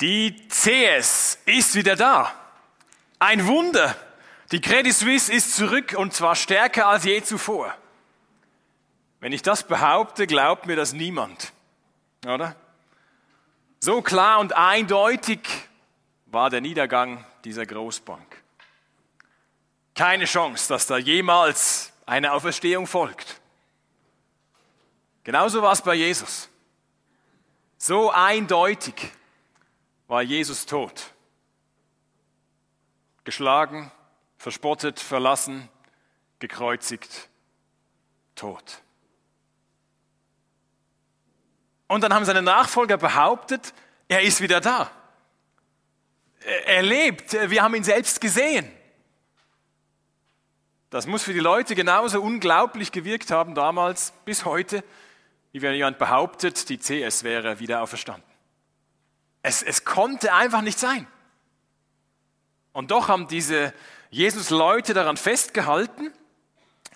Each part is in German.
Die CS ist wieder da. Ein Wunder. Die Credit Suisse ist zurück und zwar stärker als je zuvor. Wenn ich das behaupte, glaubt mir das niemand, oder? So klar und eindeutig war der Niedergang dieser Großbank. Keine Chance, dass da jemals eine Auferstehung folgt. Genauso war es bei Jesus. So eindeutig war Jesus tot. Geschlagen, verspottet, verlassen, gekreuzigt, tot. Und dann haben seine Nachfolger behauptet, er ist wieder da. Er lebt, wir haben ihn selbst gesehen. Das muss für die Leute genauso unglaublich gewirkt haben damals bis heute, wie wenn jemand behauptet, die CS wäre wieder auferstanden. Es, es konnte einfach nicht sein. Und doch haben diese Jesus-Leute daran festgehalten,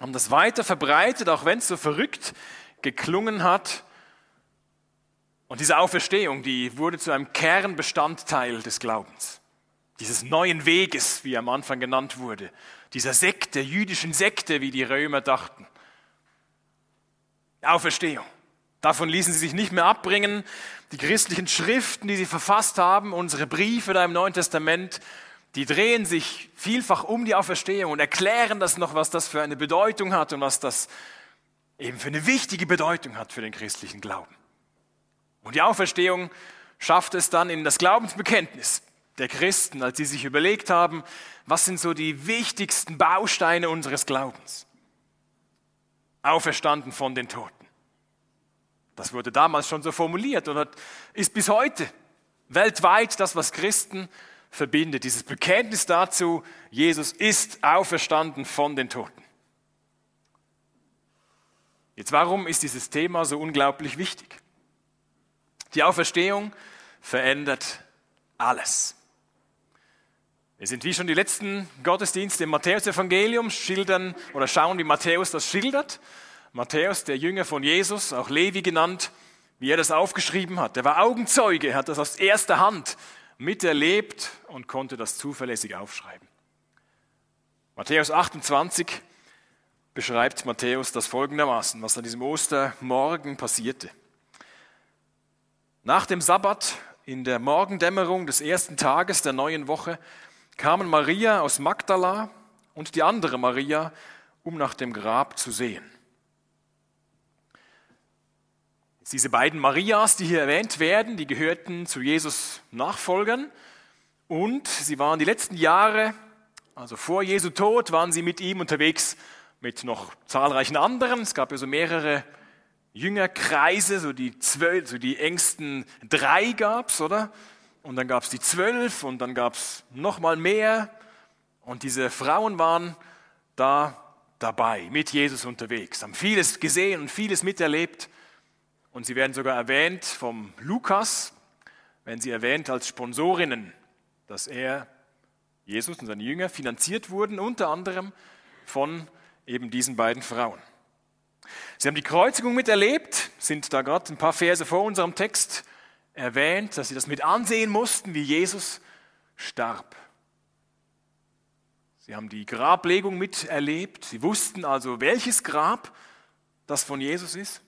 haben das weiter verbreitet, auch wenn es so verrückt geklungen hat. Und diese Auferstehung, die wurde zu einem Kernbestandteil des Glaubens, dieses neuen Weges, wie er am Anfang genannt wurde, dieser Sekte, jüdischen Sekte, wie die Römer dachten. Auferstehung. Davon ließen sie sich nicht mehr abbringen. Die christlichen Schriften, die sie verfasst haben, unsere Briefe da im Neuen Testament, die drehen sich vielfach um die Auferstehung und erklären das noch, was das für eine Bedeutung hat und was das eben für eine wichtige Bedeutung hat für den christlichen Glauben. Und die Auferstehung schafft es dann in das Glaubensbekenntnis der Christen, als sie sich überlegt haben, was sind so die wichtigsten Bausteine unseres Glaubens. Auferstanden von den Toten. Das wurde damals schon so formuliert und ist bis heute weltweit das, was Christen verbindet. Dieses Bekenntnis dazu, Jesus ist auferstanden von den Toten. Jetzt, warum ist dieses Thema so unglaublich wichtig? Die Auferstehung verändert alles. Wir sind wie schon die letzten Gottesdienste im Matthäus-Evangelium schildern oder schauen, wie Matthäus das schildert. Matthäus, der Jünger von Jesus, auch Levi genannt, wie er das aufgeschrieben hat. Er war Augenzeuge, er hat das aus erster Hand miterlebt und konnte das zuverlässig aufschreiben. Matthäus 28 beschreibt Matthäus das folgendermaßen, was an diesem Ostermorgen passierte. Nach dem Sabbat, in der Morgendämmerung des ersten Tages der neuen Woche, kamen Maria aus Magdala und die andere Maria, um nach dem Grab zu sehen. Diese beiden Marias, die hier erwähnt werden, die gehörten zu Jesus Nachfolgern und sie waren die letzten Jahre, also vor Jesu Tod, waren sie mit ihm unterwegs mit noch zahlreichen anderen. Es gab ja so mehrere Jüngerkreise, so die zwölf, so die engsten drei gab's, oder? Und dann gab's die zwölf und dann gab's noch mal mehr. Und diese Frauen waren da dabei, mit Jesus unterwegs, haben vieles gesehen und vieles miterlebt. Und sie werden sogar erwähnt vom Lukas, wenn sie erwähnt als Sponsorinnen, dass er, Jesus und seine Jünger finanziert wurden, unter anderem von eben diesen beiden Frauen. Sie haben die Kreuzigung miterlebt, sind da gerade ein paar Verse vor unserem Text erwähnt, dass sie das mit ansehen mussten, wie Jesus starb. Sie haben die Grablegung miterlebt. Sie wussten also, welches Grab das von Jesus ist.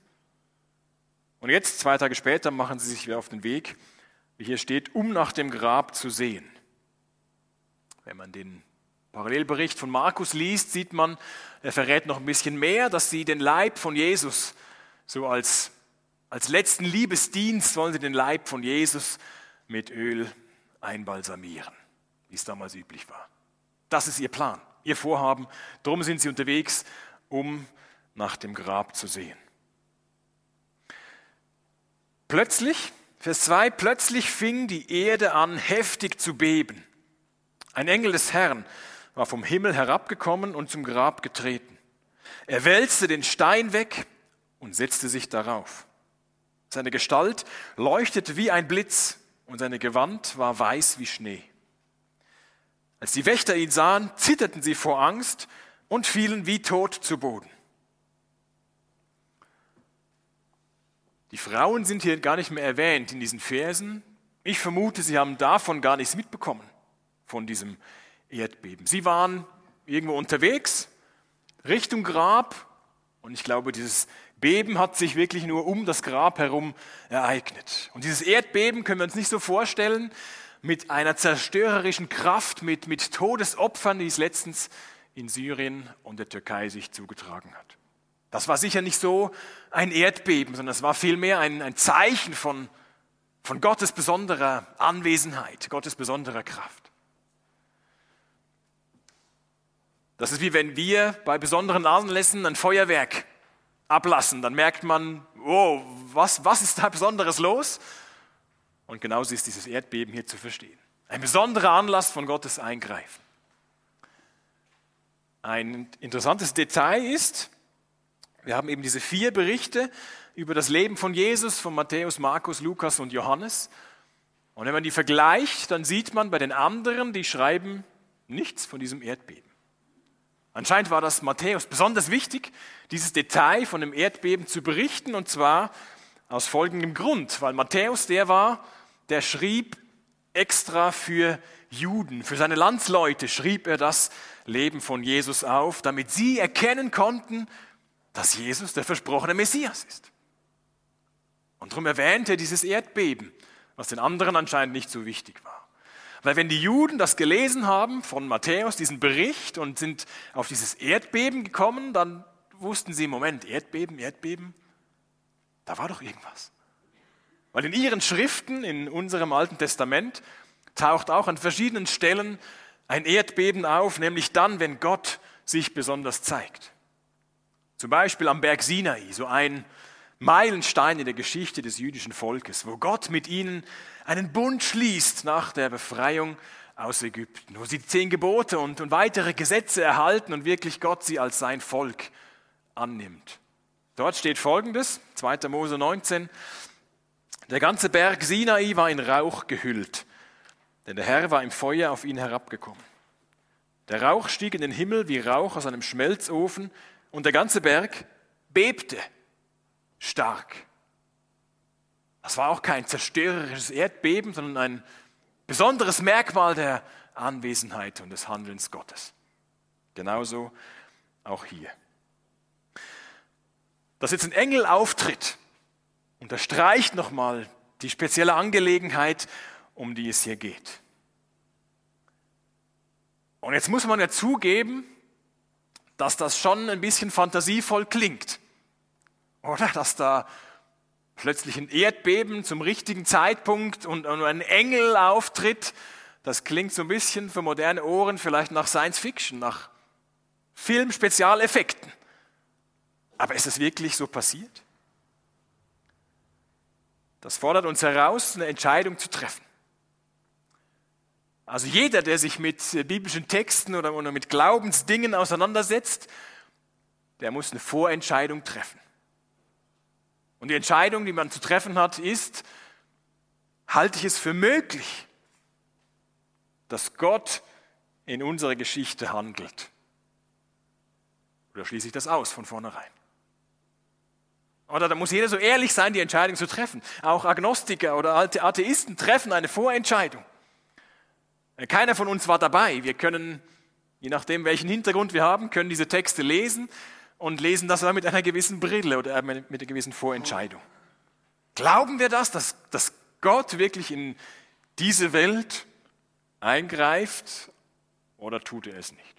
Und jetzt, zwei Tage später, machen sie sich wieder auf den Weg, wie hier steht, um nach dem Grab zu sehen. Wenn man den Parallelbericht von Markus liest, sieht man, er verrät noch ein bisschen mehr, dass sie den Leib von Jesus, so als, als letzten Liebesdienst, wollen sie den Leib von Jesus mit Öl einbalsamieren, wie es damals üblich war. Das ist ihr Plan, ihr Vorhaben. Darum sind sie unterwegs, um nach dem Grab zu sehen. Plötzlich, Vers 2, plötzlich fing die Erde an heftig zu beben. Ein Engel des Herrn war vom Himmel herabgekommen und zum Grab getreten. Er wälzte den Stein weg und setzte sich darauf. Seine Gestalt leuchtete wie ein Blitz und seine Gewand war weiß wie Schnee. Als die Wächter ihn sahen, zitterten sie vor Angst und fielen wie tot zu Boden. Die Frauen sind hier gar nicht mehr erwähnt in diesen Versen. Ich vermute, sie haben davon gar nichts mitbekommen, von diesem Erdbeben. Sie waren irgendwo unterwegs, Richtung Grab, und ich glaube, dieses Beben hat sich wirklich nur um das Grab herum ereignet. Und dieses Erdbeben können wir uns nicht so vorstellen mit einer zerstörerischen Kraft, mit, mit Todesopfern, die es letztens in Syrien und der Türkei sich zugetragen hat. Das war sicher nicht so ein Erdbeben, sondern es war vielmehr ein, ein Zeichen von, von Gottes besonderer Anwesenheit, Gottes besonderer Kraft. Das ist wie wenn wir bei besonderen Anlässen ein Feuerwerk ablassen. Dann merkt man, oh, was, was ist da Besonderes los? Und genauso ist dieses Erdbeben hier zu verstehen. Ein besonderer Anlass von Gottes Eingreifen. Ein interessantes Detail ist, wir haben eben diese vier Berichte über das Leben von Jesus, von Matthäus, Markus, Lukas und Johannes. Und wenn man die vergleicht, dann sieht man bei den anderen, die schreiben nichts von diesem Erdbeben. Anscheinend war das Matthäus besonders wichtig, dieses Detail von dem Erdbeben zu berichten, und zwar aus folgendem Grund, weil Matthäus der war, der schrieb extra für Juden, für seine Landsleute schrieb er das Leben von Jesus auf, damit sie erkennen konnten, dass Jesus der versprochene Messias ist. Und darum erwähnte er dieses Erdbeben, was den anderen anscheinend nicht so wichtig war. Weil wenn die Juden das gelesen haben von Matthäus, diesen Bericht, und sind auf dieses Erdbeben gekommen, dann wussten sie, Moment, Erdbeben, Erdbeben, da war doch irgendwas. Weil in ihren Schriften, in unserem Alten Testament, taucht auch an verschiedenen Stellen ein Erdbeben auf, nämlich dann, wenn Gott sich besonders zeigt. Zum Beispiel am Berg Sinai, so ein Meilenstein in der Geschichte des jüdischen Volkes, wo Gott mit ihnen einen Bund schließt nach der Befreiung aus Ägypten, wo sie die zehn Gebote und, und weitere Gesetze erhalten und wirklich Gott sie als sein Volk annimmt. Dort steht folgendes, 2. Mose 19, der ganze Berg Sinai war in Rauch gehüllt, denn der Herr war im Feuer auf ihn herabgekommen. Der Rauch stieg in den Himmel wie Rauch aus einem Schmelzofen und der ganze Berg bebte stark. Das war auch kein zerstörerisches Erdbeben, sondern ein besonderes Merkmal der Anwesenheit und des Handelns Gottes. Genauso auch hier. Dass jetzt ein Engel auftritt, unterstreicht nochmal die spezielle Angelegenheit, um die es hier geht. Und jetzt muss man ja zugeben, dass das schon ein bisschen fantasievoll klingt. Oder dass da plötzlich ein Erdbeben zum richtigen Zeitpunkt und, ein Engel auftritt. Das klingt so ein bisschen für moderne Ohren vielleicht nach Science Fiction, nach Filmspezialeffekten. Aber ist es wirklich so passiert? Das fordert uns heraus, eine Entscheidung zu treffen. Also jeder, der sich mit biblischen Texten oder mit Glaubensdingen auseinandersetzt, der muss eine Vorentscheidung treffen. Und die Entscheidung, die man zu treffen hat, ist, halte ich es für möglich, dass Gott in unserer Geschichte handelt? Oder schließe ich das aus von vornherein? Oder da muss jeder so ehrlich sein, die Entscheidung zu treffen. Auch Agnostiker oder Atheisten treffen eine Vorentscheidung. Keiner von uns war dabei. Wir können, je nachdem welchen Hintergrund wir haben, können diese Texte lesen und lesen das mit einer gewissen Brille oder mit einer gewissen Vorentscheidung. Glauben wir das, dass, dass Gott wirklich in diese Welt eingreift oder tut er es nicht?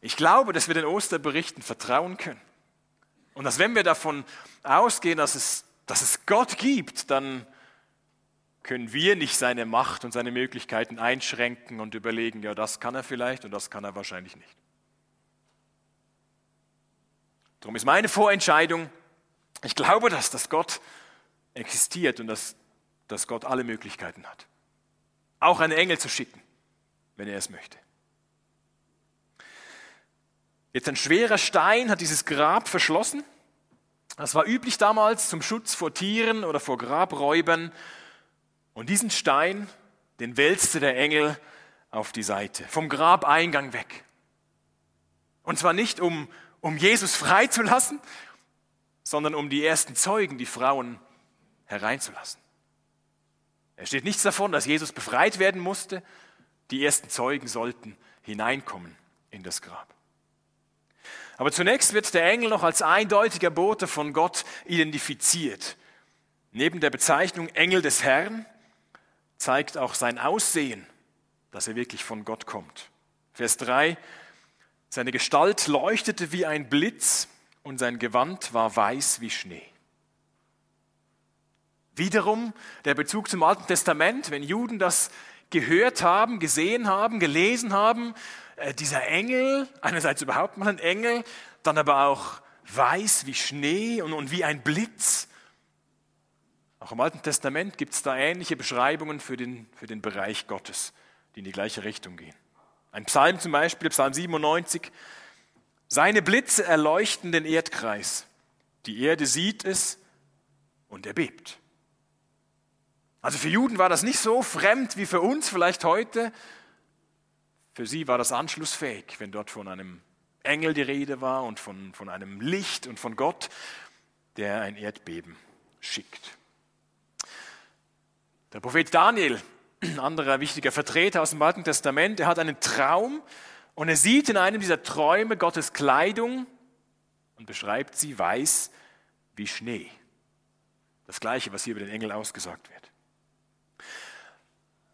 Ich glaube, dass wir den Osterberichten vertrauen können. Und dass wenn wir davon ausgehen, dass es, dass es Gott gibt, dann können wir nicht seine Macht und seine Möglichkeiten einschränken und überlegen, ja, das kann er vielleicht und das kann er wahrscheinlich nicht. Darum ist meine Vorentscheidung, ich glaube, dass, dass Gott existiert und dass, dass Gott alle Möglichkeiten hat. Auch einen Engel zu schicken, wenn er es möchte. Jetzt ein schwerer Stein hat dieses Grab verschlossen. Das war üblich damals zum Schutz vor Tieren oder vor Grabräubern. Und diesen Stein, den wälzte der Engel auf die Seite, vom Grabeingang weg. Und zwar nicht, um um Jesus freizulassen, sondern um die ersten Zeugen, die Frauen, hereinzulassen. Es steht nichts davon, dass Jesus befreit werden musste. Die ersten Zeugen sollten hineinkommen in das Grab. Aber zunächst wird der Engel noch als eindeutiger Bote von Gott identifiziert. Neben der Bezeichnung Engel des Herrn zeigt auch sein Aussehen, dass er wirklich von Gott kommt. Vers 3, seine Gestalt leuchtete wie ein Blitz und sein Gewand war weiß wie Schnee. Wiederum der Bezug zum Alten Testament, wenn Juden das gehört haben, gesehen haben, gelesen haben, äh, dieser Engel, einerseits überhaupt mal ein Engel, dann aber auch weiß wie Schnee und, und wie ein Blitz. Auch im Alten Testament gibt es da ähnliche Beschreibungen für den, für den Bereich Gottes, die in die gleiche Richtung gehen. Ein Psalm zum Beispiel, Psalm 97, seine Blitze erleuchten den Erdkreis. Die Erde sieht es und er bebt. Also für Juden war das nicht so fremd wie für uns vielleicht heute. Für sie war das anschlussfähig, wenn dort von einem Engel die Rede war und von, von einem Licht und von Gott, der ein Erdbeben schickt. Der Prophet Daniel, ein anderer wichtiger Vertreter aus dem Alten Testament, er hat einen Traum und er sieht in einem dieser Träume Gottes Kleidung und beschreibt sie weiß wie Schnee. Das gleiche, was hier über den Engel ausgesagt wird.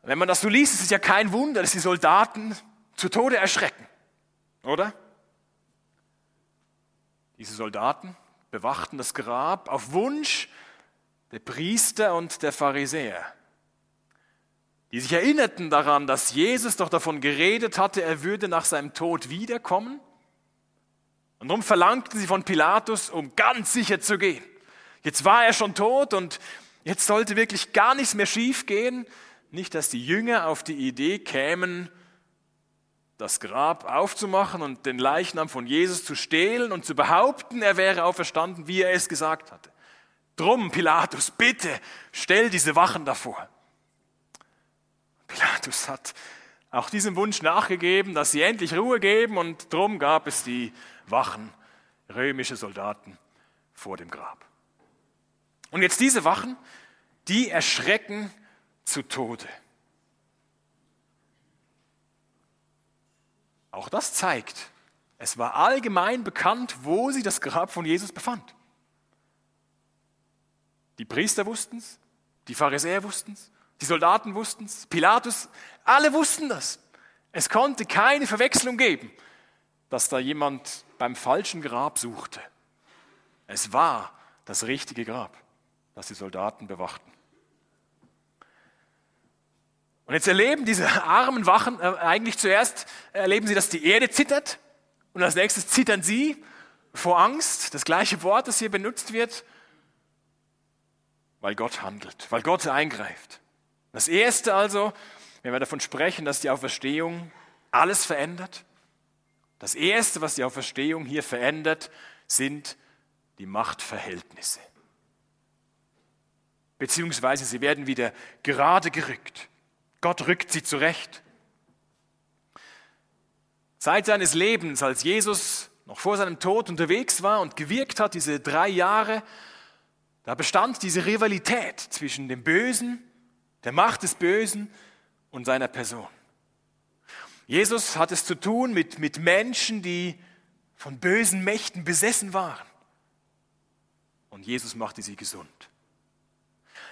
Wenn man das so liest, ist es ja kein Wunder, dass die Soldaten zu Tode erschrecken, oder? Diese Soldaten bewachten das Grab auf Wunsch der Priester und der Pharisäer, die sich erinnerten daran, dass Jesus doch davon geredet hatte, er würde nach seinem Tod wiederkommen. Und darum verlangten sie von Pilatus, um ganz sicher zu gehen. Jetzt war er schon tot und jetzt sollte wirklich gar nichts mehr schief gehen. Nicht, dass die Jünger auf die Idee kämen, das Grab aufzumachen und den Leichnam von Jesus zu stehlen und zu behaupten, er wäre auferstanden, wie er es gesagt hatte. Drum, Pilatus, bitte, stell diese Wachen davor. Pilatus hat auch diesem Wunsch nachgegeben, dass sie endlich Ruhe geben und drum gab es die Wachen, römische Soldaten vor dem Grab. Und jetzt diese Wachen, die erschrecken zu Tode. Auch das zeigt, es war allgemein bekannt, wo sich das Grab von Jesus befand. Die Priester wussten es, die Pharisäer wussten es, die Soldaten wussten es, Pilatus, alle wussten das. Es konnte keine Verwechslung geben, dass da jemand beim falschen Grab suchte. Es war das richtige Grab, das die Soldaten bewachten. Und jetzt erleben diese armen Wachen äh, eigentlich zuerst, erleben sie, dass die Erde zittert und als nächstes zittern sie vor Angst, das gleiche Wort, das hier benutzt wird, weil Gott handelt, weil Gott eingreift. Das Erste also, wenn wir davon sprechen, dass die Auferstehung alles verändert, das Erste, was die Auferstehung hier verändert, sind die Machtverhältnisse. Beziehungsweise sie werden wieder gerade gerückt. Gott rückt sie zurecht. Seit seines Lebens, als Jesus noch vor seinem Tod unterwegs war und gewirkt hat, diese drei Jahre, da bestand diese Rivalität zwischen dem Bösen, der Macht des Bösen und seiner Person. Jesus hat es zu tun mit, mit Menschen, die von bösen Mächten besessen waren. Und Jesus machte sie gesund.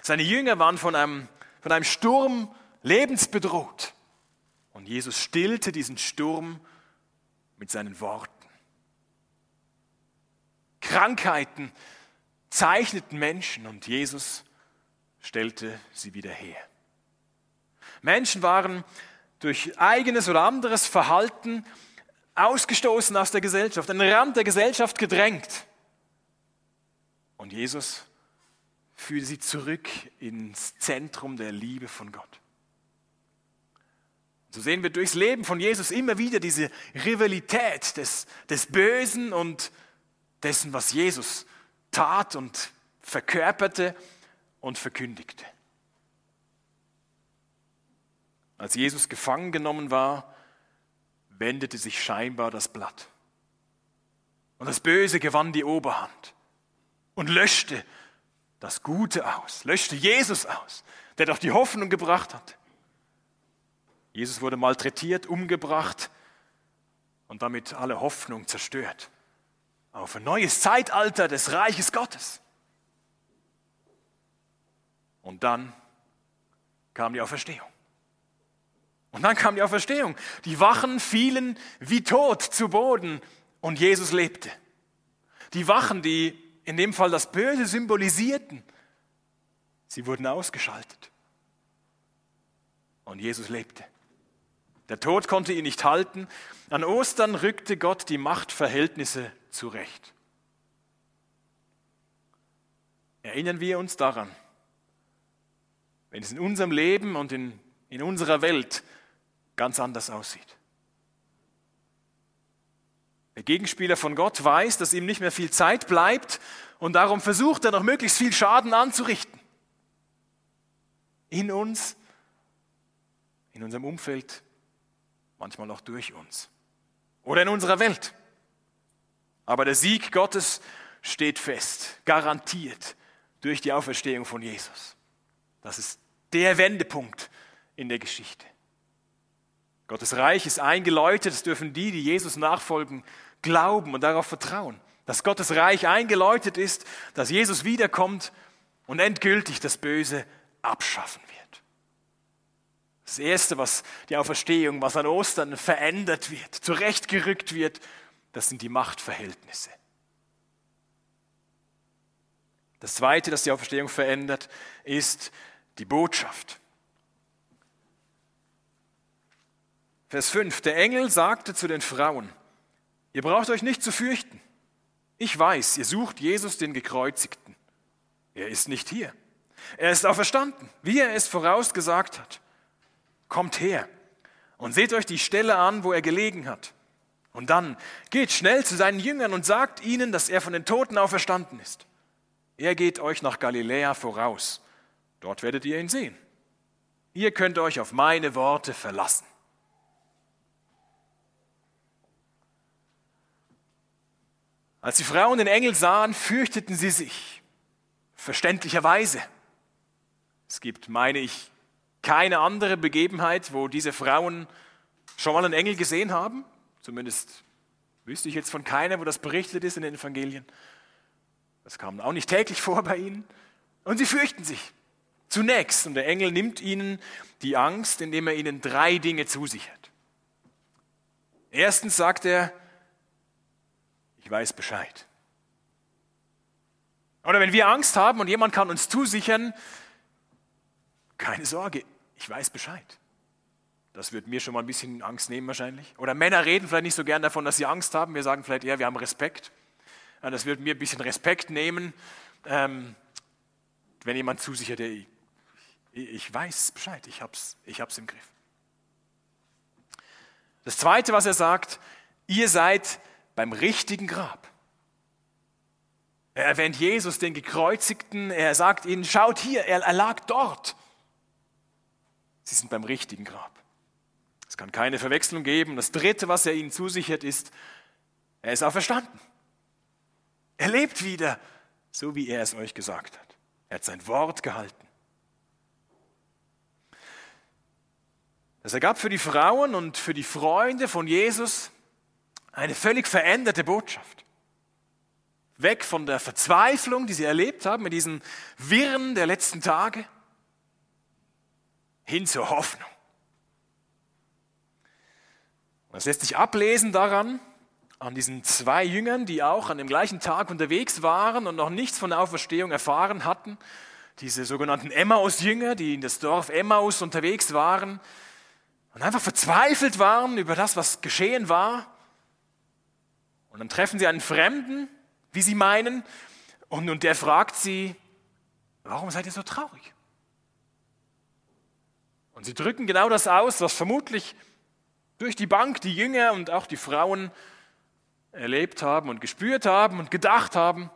Seine Jünger waren von einem, von einem Sturm lebensbedroht. Und Jesus stillte diesen Sturm mit seinen Worten. Krankheiten zeichneten Menschen und Jesus stellte sie wieder her. Menschen waren durch eigenes oder anderes Verhalten ausgestoßen aus der Gesellschaft, an den Rand der Gesellschaft gedrängt. Und Jesus führte sie zurück ins Zentrum der Liebe von Gott. So sehen wir durchs Leben von Jesus immer wieder diese Rivalität des, des Bösen und dessen, was Jesus tat und verkörperte und verkündigte. Als Jesus gefangen genommen war, wendete sich scheinbar das Blatt. Und das Böse gewann die Oberhand und löschte das Gute aus, löschte Jesus aus. der doch die Hoffnung gebracht hat. Jesus wurde malträtiert, umgebracht und damit alle Hoffnung zerstört auf ein neues Zeitalter des Reiches Gottes. Und dann kam die Auferstehung. Und dann kam die Auferstehung. Die Wachen fielen wie tot zu Boden und Jesus lebte. Die Wachen, die in dem Fall das Böse symbolisierten, sie wurden ausgeschaltet. Und Jesus lebte. Der Tod konnte ihn nicht halten. An Ostern rückte Gott die Machtverhältnisse zurecht. Erinnern wir uns daran, wenn es in unserem Leben und in, in unserer Welt ganz anders aussieht. Der Gegenspieler von Gott weiß, dass ihm nicht mehr viel Zeit bleibt und darum versucht er noch möglichst viel Schaden anzurichten. In uns, in unserem Umfeld, manchmal auch durch uns oder in unserer Welt. Aber der Sieg Gottes steht fest, garantiert durch die Auferstehung von Jesus. Das ist der Wendepunkt in der Geschichte. Gottes Reich ist eingeläutet, es dürfen die, die Jesus nachfolgen, glauben und darauf vertrauen, dass Gottes Reich eingeläutet ist, dass Jesus wiederkommt und endgültig das Böse abschaffen wird. Das Erste, was die Auferstehung, was an Ostern verändert wird, zurechtgerückt wird, das sind die Machtverhältnisse. Das Zweite, das die Auferstehung verändert, ist die Botschaft. Vers 5. Der Engel sagte zu den Frauen, ihr braucht euch nicht zu fürchten. Ich weiß, ihr sucht Jesus, den Gekreuzigten. Er ist nicht hier. Er ist auferstanden, wie er es vorausgesagt hat. Kommt her und seht euch die Stelle an, wo er gelegen hat. Und dann geht schnell zu seinen Jüngern und sagt ihnen, dass er von den Toten auferstanden ist. Er geht euch nach Galiläa voraus. Dort werdet ihr ihn sehen. Ihr könnt euch auf meine Worte verlassen. Als die Frauen den Engel sahen, fürchteten sie sich, verständlicherweise. Es gibt, meine ich, keine andere Begebenheit, wo diese Frauen schon mal einen Engel gesehen haben. Zumindest wüsste ich jetzt von keiner, wo das berichtet ist in den Evangelien. Das kam auch nicht täglich vor bei ihnen. Und sie fürchten sich. Zunächst, und der Engel nimmt ihnen die Angst, indem er ihnen drei Dinge zusichert. Erstens sagt er, ich weiß Bescheid. Oder wenn wir Angst haben und jemand kann uns zusichern, keine Sorge, ich weiß Bescheid. Das wird mir schon mal ein bisschen Angst nehmen wahrscheinlich. Oder Männer reden vielleicht nicht so gern davon, dass sie Angst haben. Wir sagen vielleicht eher, wir haben Respekt. Das wird mir ein bisschen Respekt nehmen, ähm, wenn jemand zusichert, ich, ich weiß Bescheid, ich hab's, ich hab's im Griff. Das Zweite, was er sagt, ihr seid beim richtigen Grab. Er erwähnt Jesus, den Gekreuzigten. Er sagt ihnen, schaut hier, er, er lag dort. Sie sind beim richtigen Grab. Es kann keine Verwechslung geben. Das Dritte, was er ihnen zusichert, ist, er ist auferstanden. Er lebt wieder, so wie er es euch gesagt hat. Er hat sein Wort gehalten. Das ergab für die Frauen und für die Freunde von Jesus eine völlig veränderte Botschaft. Weg von der Verzweiflung, die sie erlebt haben, mit diesen Wirren der letzten Tage, hin zur Hoffnung. Das lässt sich ablesen daran, an diesen zwei Jüngern, die auch an dem gleichen Tag unterwegs waren und noch nichts von der Auferstehung erfahren hatten. Diese sogenannten Emmaus-Jünger, die in das Dorf Emmaus unterwegs waren und einfach verzweifelt waren über das, was geschehen war. Und dann treffen sie einen Fremden, wie sie meinen, und, und der fragt sie, warum seid ihr so traurig? Und sie drücken genau das aus, was vermutlich durch die Bank die Jünger und auch die Frauen erlebt haben und gespürt haben und gedacht haben,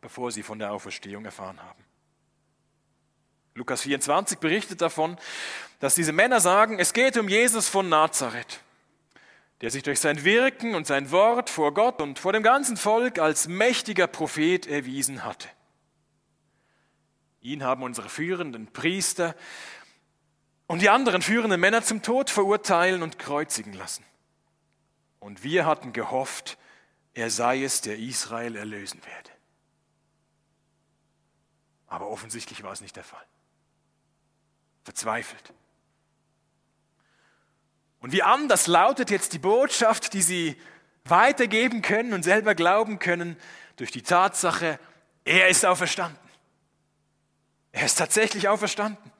bevor sie von der Auferstehung erfahren haben. Lukas 24 berichtet davon, dass diese Männer sagen, es geht um Jesus von Nazareth der sich durch sein Wirken und sein Wort vor Gott und vor dem ganzen Volk als mächtiger Prophet erwiesen hatte. Ihn haben unsere führenden Priester und die anderen führenden Männer zum Tod verurteilen und kreuzigen lassen. Und wir hatten gehofft, er sei es, der Israel erlösen werde. Aber offensichtlich war es nicht der Fall. Verzweifelt. Und wie anders lautet jetzt die Botschaft, die sie weitergeben können und selber glauben können durch die Tatsache, er ist auferstanden. Er ist tatsächlich auferstanden.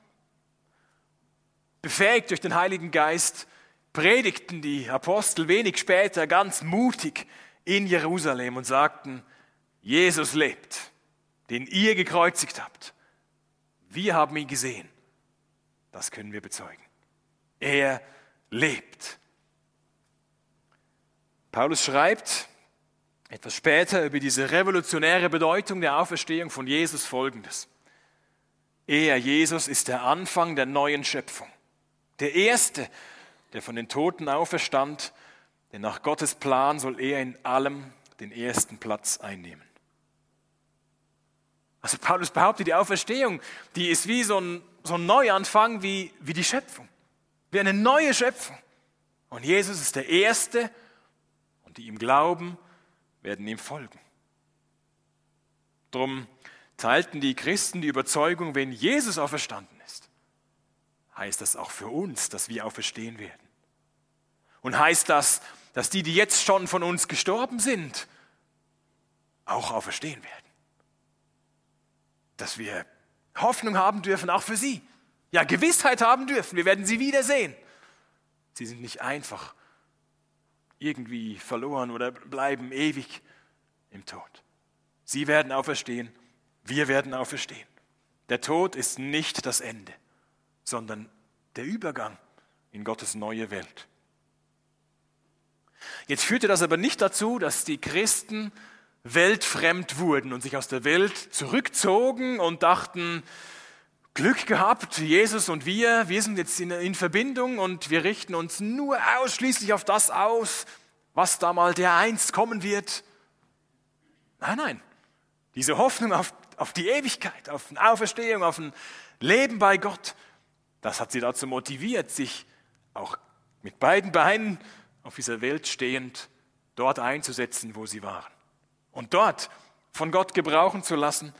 Befähigt durch den Heiligen Geist predigten die Apostel wenig später ganz mutig in Jerusalem und sagten, Jesus lebt, den ihr gekreuzigt habt. Wir haben ihn gesehen. Das können wir bezeugen. Er lebt. Paulus schreibt etwas später über diese revolutionäre Bedeutung der Auferstehung von Jesus folgendes. Er, Jesus, ist der Anfang der neuen Schöpfung. Der Erste, der von den Toten auferstand, denn nach Gottes Plan soll er in allem den ersten Platz einnehmen. Also Paulus behauptet, die Auferstehung, die ist wie so ein, so ein Neuanfang, wie, wie die Schöpfung, wie eine neue Schöpfung. Und Jesus ist der Erste und die ihm glauben, werden ihm folgen. Drum teilten die Christen die Überzeugung, wenn Jesus auferstanden ist, heißt das auch für uns, dass wir auferstehen werden. Und heißt das, dass die, die jetzt schon von uns gestorben sind, auch auferstehen werden. Dass wir Hoffnung haben dürfen, auch für sie. Ja, Gewissheit haben dürfen, wir werden sie wiedersehen. Sie sind nicht einfach irgendwie verloren oder bleiben ewig im Tod. Sie werden auferstehen wir werden auferstehen. Der Tod ist nicht das Ende, sondern der Übergang in Gottes neue Welt. Jetzt führte das aber nicht dazu, dass die Christen weltfremd wurden und sich aus der Welt zurückzogen und dachten, Glück gehabt, Jesus und wir, wir sind jetzt in, in, Verbindung und wir richten uns nur ausschließlich auf das aus, was da mal der einst kommen wird. Nein, nein, diese Hoffnung auf auf die Ewigkeit, auf eine Auferstehung, auf ein Leben bei Gott. Das hat sie dazu motiviert, sich auch mit beiden Beinen auf dieser Welt stehend dort einzusetzen, wo sie waren. Und dort von Gott gebrauchen zu lassen,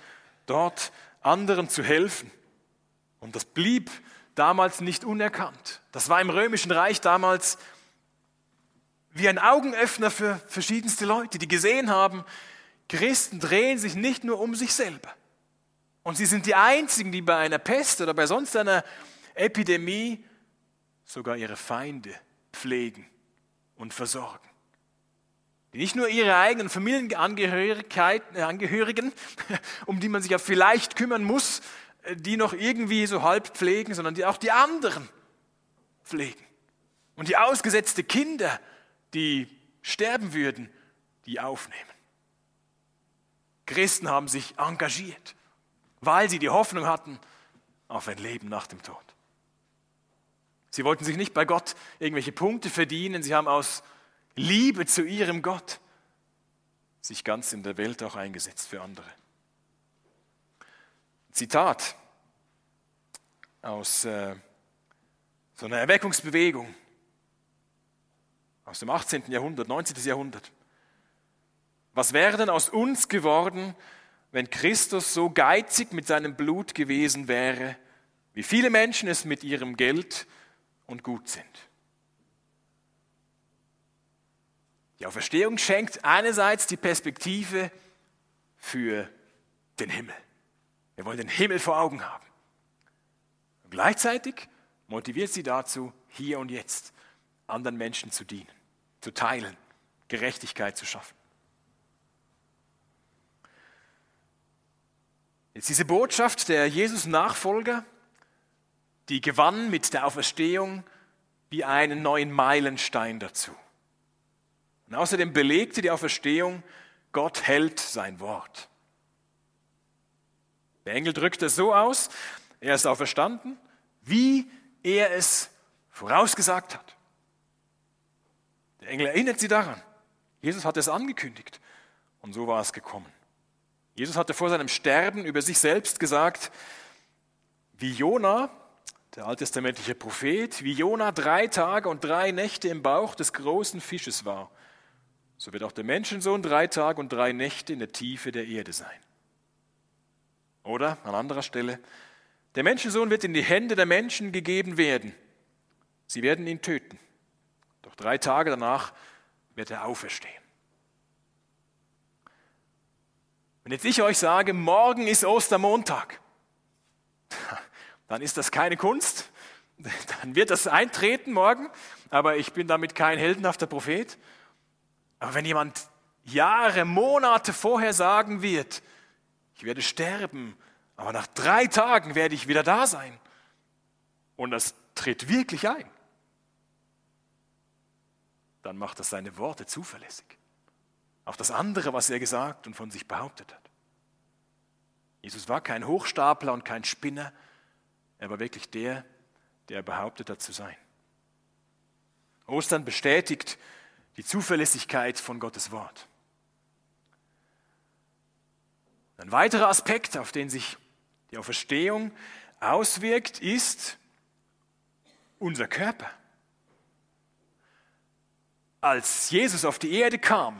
dort anderen zu helfen. Und das blieb damals nicht unerkannt. Das war im römischen Reich damals wie ein Augenöffner für verschiedenste Leute, die gesehen haben, Christen drehen sich nicht nur um sich selber. Und sie sind die Einzigen, die bei einer Pest oder bei sonst einer Epidemie sogar ihre Feinde pflegen und versorgen. Die nicht nur ihre eigenen Familienangehörigen, um die man sich ja vielleicht kümmern muss, die noch irgendwie so halb pflegen, sondern die auch die anderen pflegen. Und die ausgesetzte Kinder, die sterben würden, die aufnehmen. Christen haben sich engagiert, weil sie die Hoffnung hatten auf ein Leben nach dem Tod. Sie wollten sich nicht bei Gott irgendwelche Punkte verdienen, sie haben aus Liebe zu ihrem Gott sich ganz in der Welt auch eingesetzt für andere. Zitat aus äh, so einer Erweckungsbewegung aus dem 18. Jahrhundert, 19. Jahrhundert. Was wäre denn aus uns geworden, wenn Christus so geizig mit seinem Blut gewesen wäre, wie viele Menschen es mit ihrem Geld und Gut sind? Die Auferstehung schenkt einerseits die Perspektive für den Himmel. Wir wollen den Himmel vor Augen haben. Und gleichzeitig motiviert sie dazu, hier und jetzt anderen Menschen zu dienen, zu teilen, Gerechtigkeit zu schaffen. Jetzt diese Botschaft der Jesus-Nachfolger, die gewann mit der Auferstehung wie einen neuen Meilenstein dazu. Und außerdem belegte die Auferstehung, Gott hält sein Wort. Der Engel drückt es so aus, er ist auferstanden, wie er es vorausgesagt hat. Der Engel erinnert sie daran. Jesus hat es angekündigt und so war es gekommen. Jesus hatte vor seinem Sterben über sich selbst gesagt, wie Jona, der alttestamentliche Prophet, wie Jona drei Tage und drei Nächte im Bauch des großen Fisches war, so wird auch der Menschensohn drei Tage und drei Nächte in der Tiefe der Erde sein. Oder an anderer Stelle, der Menschensohn wird in die Hände der Menschen gegeben werden. Sie werden ihn töten. Doch drei Tage danach wird er auferstehen. Wenn jetzt ich euch sage, morgen ist Ostermontag, dann ist das keine Kunst, dann wird das eintreten morgen, aber ich bin damit kein heldenhafter Prophet. Aber wenn jemand Jahre, Monate vorher sagen wird, ich werde sterben, aber nach drei Tagen werde ich wieder da sein, und das tritt wirklich ein, dann macht das seine Worte zuverlässig. Auch das andere, was er gesagt und von sich behauptet hat. Jesus war kein Hochstapler und kein Spinner, er war wirklich der, der behauptet hat zu sein. Ostern bestätigt die Zuverlässigkeit von Gottes Wort. Ein weiterer Aspekt, auf den sich die Auferstehung auswirkt, ist unser Körper. Als Jesus auf die Erde kam,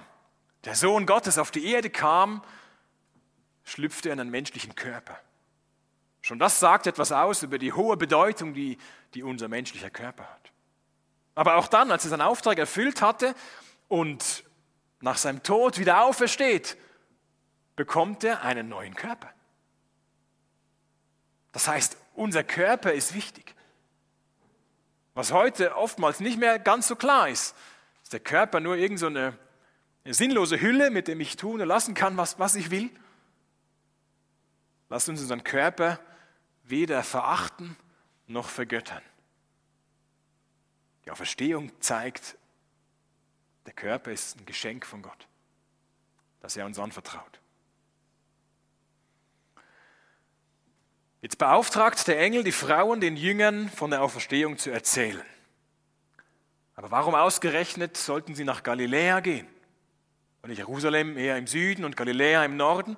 der Sohn Gottes auf die Erde kam, schlüpfte er in einen menschlichen Körper. Schon das sagt etwas aus über die hohe Bedeutung, die, die unser menschlicher Körper hat. Aber auch dann, als er seinen Auftrag erfüllt hatte und nach seinem Tod wieder aufersteht, bekommt er einen neuen Körper. Das heißt, unser Körper ist wichtig. Was heute oftmals nicht mehr ganz so klar ist, ist der Körper nur irgend so eine, eine sinnlose Hülle, mit der ich tun und lassen kann, was, was ich will. Lasst uns unseren Körper weder verachten noch vergöttern. Die Auferstehung zeigt, der Körper ist ein Geschenk von Gott, das er uns anvertraut. Jetzt beauftragt der Engel die Frauen, den Jüngern von der Auferstehung zu erzählen. Aber warum ausgerechnet sollten sie nach Galiläa gehen? Und Jerusalem eher im Süden und Galiläa im Norden?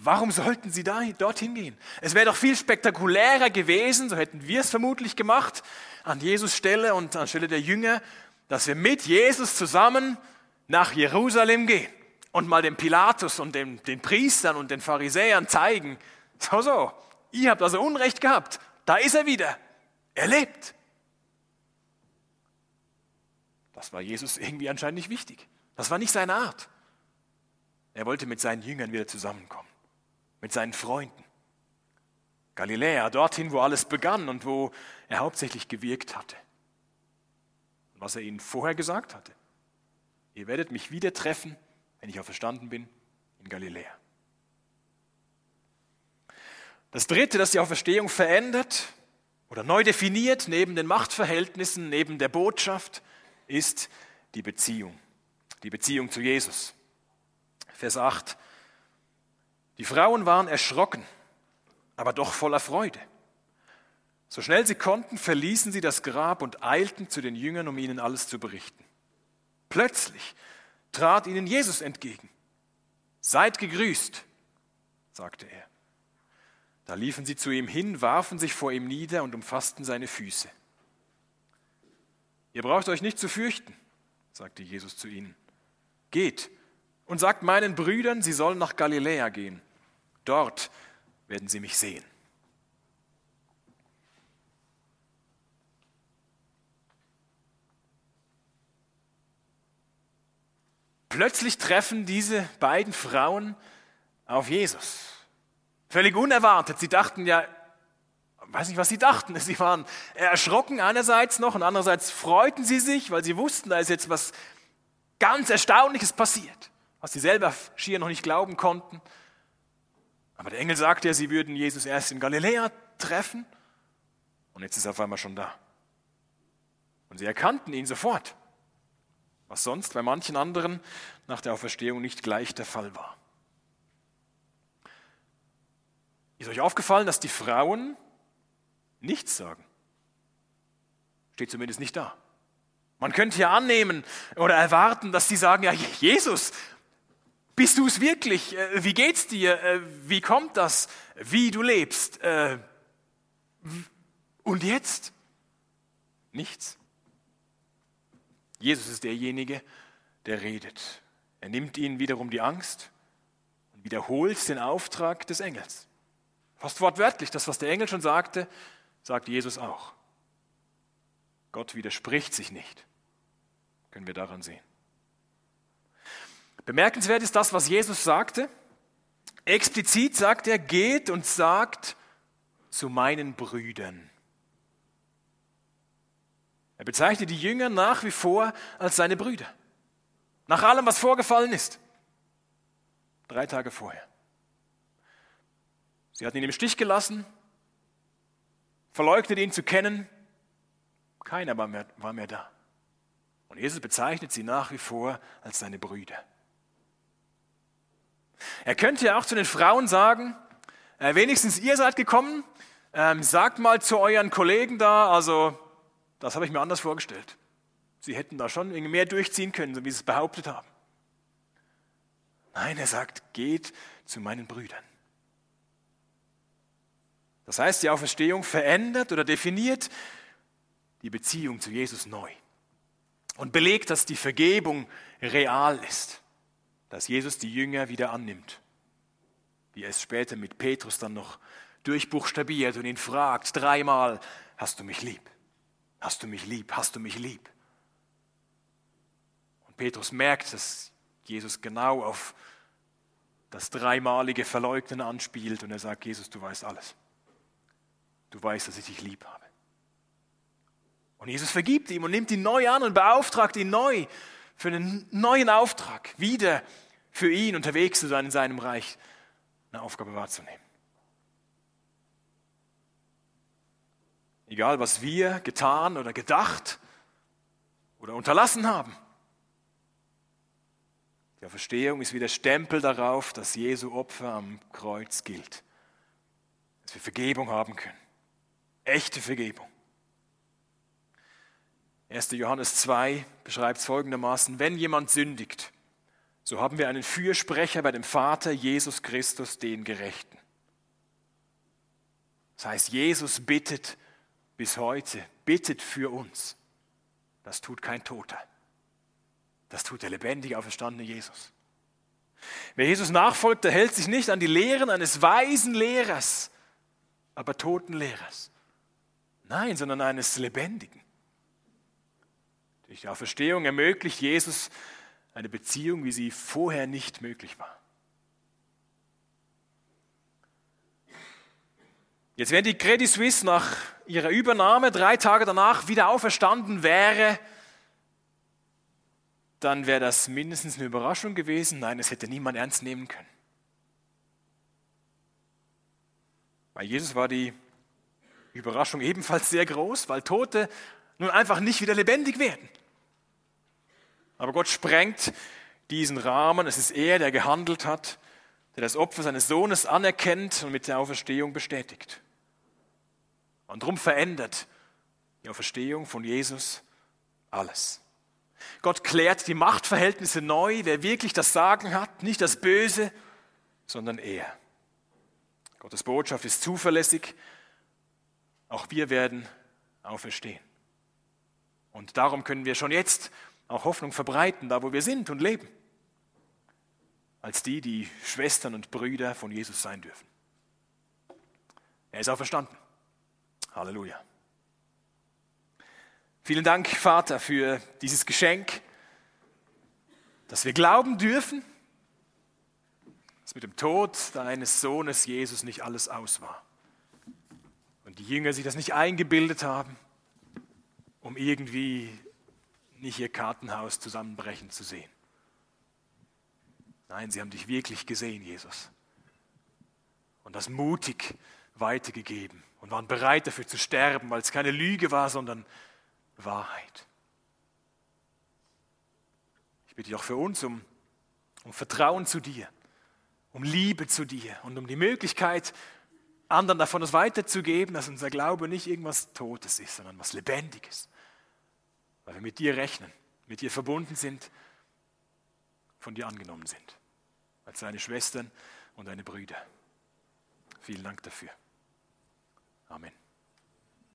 Warum sollten sie da, dorthin gehen? Es wäre doch viel spektakulärer gewesen, so hätten wir es vermutlich gemacht, an Jesus Stelle und an Stelle der Jünger, dass wir mit Jesus zusammen nach Jerusalem gehen und mal dem Pilatus und den, den Priestern und den Pharisäern zeigen, so, so, ihr habt also Unrecht gehabt, da ist er wieder, er lebt. Das war Jesus irgendwie anscheinend nicht wichtig. Das war nicht seine Art. Er wollte mit seinen Jüngern wieder zusammenkommen mit seinen Freunden. Galiläa, dorthin, wo alles begann und wo er hauptsächlich gewirkt hatte. Und was er ihnen vorher gesagt hatte. Ihr werdet mich wieder treffen, wenn ich auferstanden bin, in Galiläa. Das Dritte, das die Auferstehung verändert oder neu definiert, neben den Machtverhältnissen, neben der Botschaft, ist die Beziehung. Die Beziehung zu Jesus. Vers 8. Die Frauen waren erschrocken, aber doch voller Freude. So schnell sie konnten, verließen sie das Grab und eilten zu den Jüngern, um ihnen alles zu berichten. Plötzlich trat ihnen Jesus entgegen. Seid gegrüßt, sagte er. Da liefen sie zu ihm hin, warfen sich vor ihm nieder und umfassten seine Füße. Ihr braucht euch nicht zu fürchten, sagte Jesus zu ihnen. Geht und sagt meinen Brüdern, sie sollen nach Galiläa gehen. Dort werden sie mich sehen. Plötzlich treffen diese beiden Frauen auf Jesus. Völlig unerwartet. Sie dachten ja, weiß nicht, was sie dachten. Sie waren erschrocken einerseits noch und andererseits freuten sie sich, weil sie wussten, da ist jetzt was ganz Erstaunliches passiert, was sie selber schier noch nicht glauben konnten. Aber der Engel sagte ja, sie würden Jesus erst in Galiläa treffen und jetzt ist er auf einmal schon da. Und sie erkannten ihn sofort, was sonst bei manchen anderen nach der Auferstehung nicht gleich der Fall war. Ist euch aufgefallen, dass die Frauen nichts sagen? Steht zumindest nicht da. Man könnte ja annehmen oder erwarten, dass sie sagen, ja, Jesus, bist du es wirklich? Äh, wie geht's dir? Äh, wie kommt das? Wie du lebst? Äh, und jetzt? Nichts. Jesus ist derjenige, der redet. Er nimmt ihnen wiederum die Angst und wiederholt den Auftrag des Engels. Fast wortwörtlich, das, was der Engel schon sagte, sagt Jesus auch. Gott widerspricht sich nicht. Können wir daran sehen. Bemerkenswert ist das, was Jesus sagte. Explizit sagt er, geht und sagt zu meinen Brüdern. Er bezeichnet die Jünger nach wie vor als seine Brüder. Nach allem, was vorgefallen ist. Drei Tage vorher. Sie hatten ihn im Stich gelassen, verleugnet ihn zu kennen. Keiner war mehr, war mehr da. Und Jesus bezeichnet sie nach wie vor als seine Brüder. Er könnte ja auch zu den Frauen sagen, äh, wenigstens ihr seid gekommen, ähm, sagt mal zu euren Kollegen da, also das habe ich mir anders vorgestellt. Sie hätten da schon mehr durchziehen können, so wie sie es behauptet haben. Nein, er sagt, geht zu meinen Brüdern. Das heißt, die Auferstehung verändert oder definiert die Beziehung zu Jesus neu und belegt, dass die Vergebung real ist, dass Jesus die Jünger wieder annimmt, wie er es später mit Petrus dann noch durchbuchstabiert und ihn fragt dreimal, hast du mich lieb? Hast du mich lieb? Hast du mich lieb? Und Petrus merkt, dass Jesus genau auf das dreimalige Verleugnen anspielt und er sagt, Jesus, du weißt alles. Du weißt, dass ich dich lieb habe. Und Jesus vergibt ihm und nimmt ihn neu an und beauftragt ihn neu für einen neuen Auftrag, wieder für ihn unterwegs zu sein in seinem Reich, eine Aufgabe wahrzunehmen. Egal, was wir getan oder gedacht oder unterlassen haben. Die Auferstehung ist wie der Stempel darauf, dass Jesu Opfer am Kreuz gilt. Dass wir Vergebung haben können. Echte Vergebung. 1. Johannes 2 beschreibt es folgendermaßen, wenn jemand sündigt, so haben wir einen Fürsprecher bei dem Vater Jesus Christus, den Gerechten. Das heißt, Jesus bittet bis heute, bittet für uns. Das tut kein Toter. Das tut der lebendige, auferstandene Jesus. Wer Jesus nachfolgt, der hält sich nicht an die Lehren eines weisen Lehrers, aber toten Lehrers. Nein, sondern eines lebendigen. Durch die Auferstehung ermöglicht Jesus eine Beziehung, wie sie vorher nicht möglich war. Jetzt, wenn die Credit Suisse nach ihrer Übernahme drei Tage danach wieder auferstanden wäre, dann wäre das mindestens eine Überraschung gewesen. Nein, es hätte niemand ernst nehmen können. Bei Jesus war die Überraschung ebenfalls sehr groß, weil Tote nun einfach nicht wieder lebendig werden. Aber Gott sprengt diesen Rahmen. Es ist er, der gehandelt hat, der das Opfer seines Sohnes anerkennt und mit der Auferstehung bestätigt. Und darum verändert die Auferstehung von Jesus alles. Gott klärt die Machtverhältnisse neu, wer wirklich das Sagen hat, nicht das Böse, sondern er. Gottes Botschaft ist zuverlässig, auch wir werden auferstehen. Und darum können wir schon jetzt auch Hoffnung verbreiten, da wo wir sind und leben, als die, die Schwestern und Brüder von Jesus sein dürfen. Er ist auferstanden. Halleluja. Vielen Dank, Vater, für dieses Geschenk, dass wir glauben dürfen, dass mit dem Tod deines Sohnes Jesus nicht alles aus war. Und die Jünger sich das nicht eingebildet haben, um irgendwie nicht ihr Kartenhaus zusammenbrechen zu sehen. Nein, sie haben dich wirklich gesehen, Jesus. Und das mutig weitergegeben und waren bereit dafür zu sterben, weil es keine Lüge war, sondern Wahrheit. Ich bitte dich auch für uns um, um Vertrauen zu dir, um Liebe zu dir und um die Möglichkeit, anderen davon das weiterzugeben, dass unser Glaube nicht irgendwas Totes ist, sondern was Lebendiges weil wir mit dir rechnen, mit dir verbunden sind, von dir angenommen sind, als deine Schwestern und deine Brüder. Vielen Dank dafür. Amen.